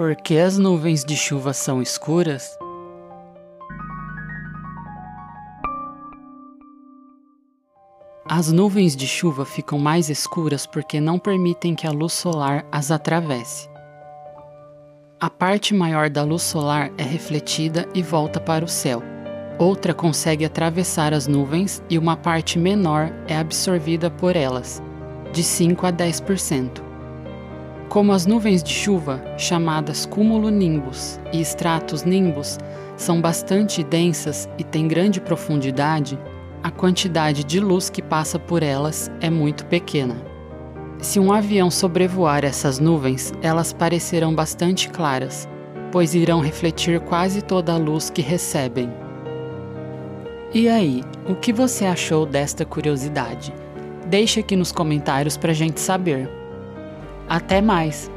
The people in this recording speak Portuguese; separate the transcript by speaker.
Speaker 1: Por que as nuvens de chuva são escuras? As nuvens de chuva ficam mais escuras porque não permitem que a luz solar as atravesse. A parte maior da luz solar é refletida e volta para o céu. Outra consegue atravessar as nuvens e uma parte menor é absorvida por elas, de 5 a 10%. Como as nuvens de chuva, chamadas cumulonimbus e estratos nimbus, são bastante densas e têm grande profundidade, a quantidade de luz que passa por elas é muito pequena. Se um avião sobrevoar essas nuvens, elas parecerão bastante claras, pois irão refletir quase toda a luz que recebem. E aí, o que você achou desta curiosidade? Deixe aqui nos comentários para gente saber. Até mais!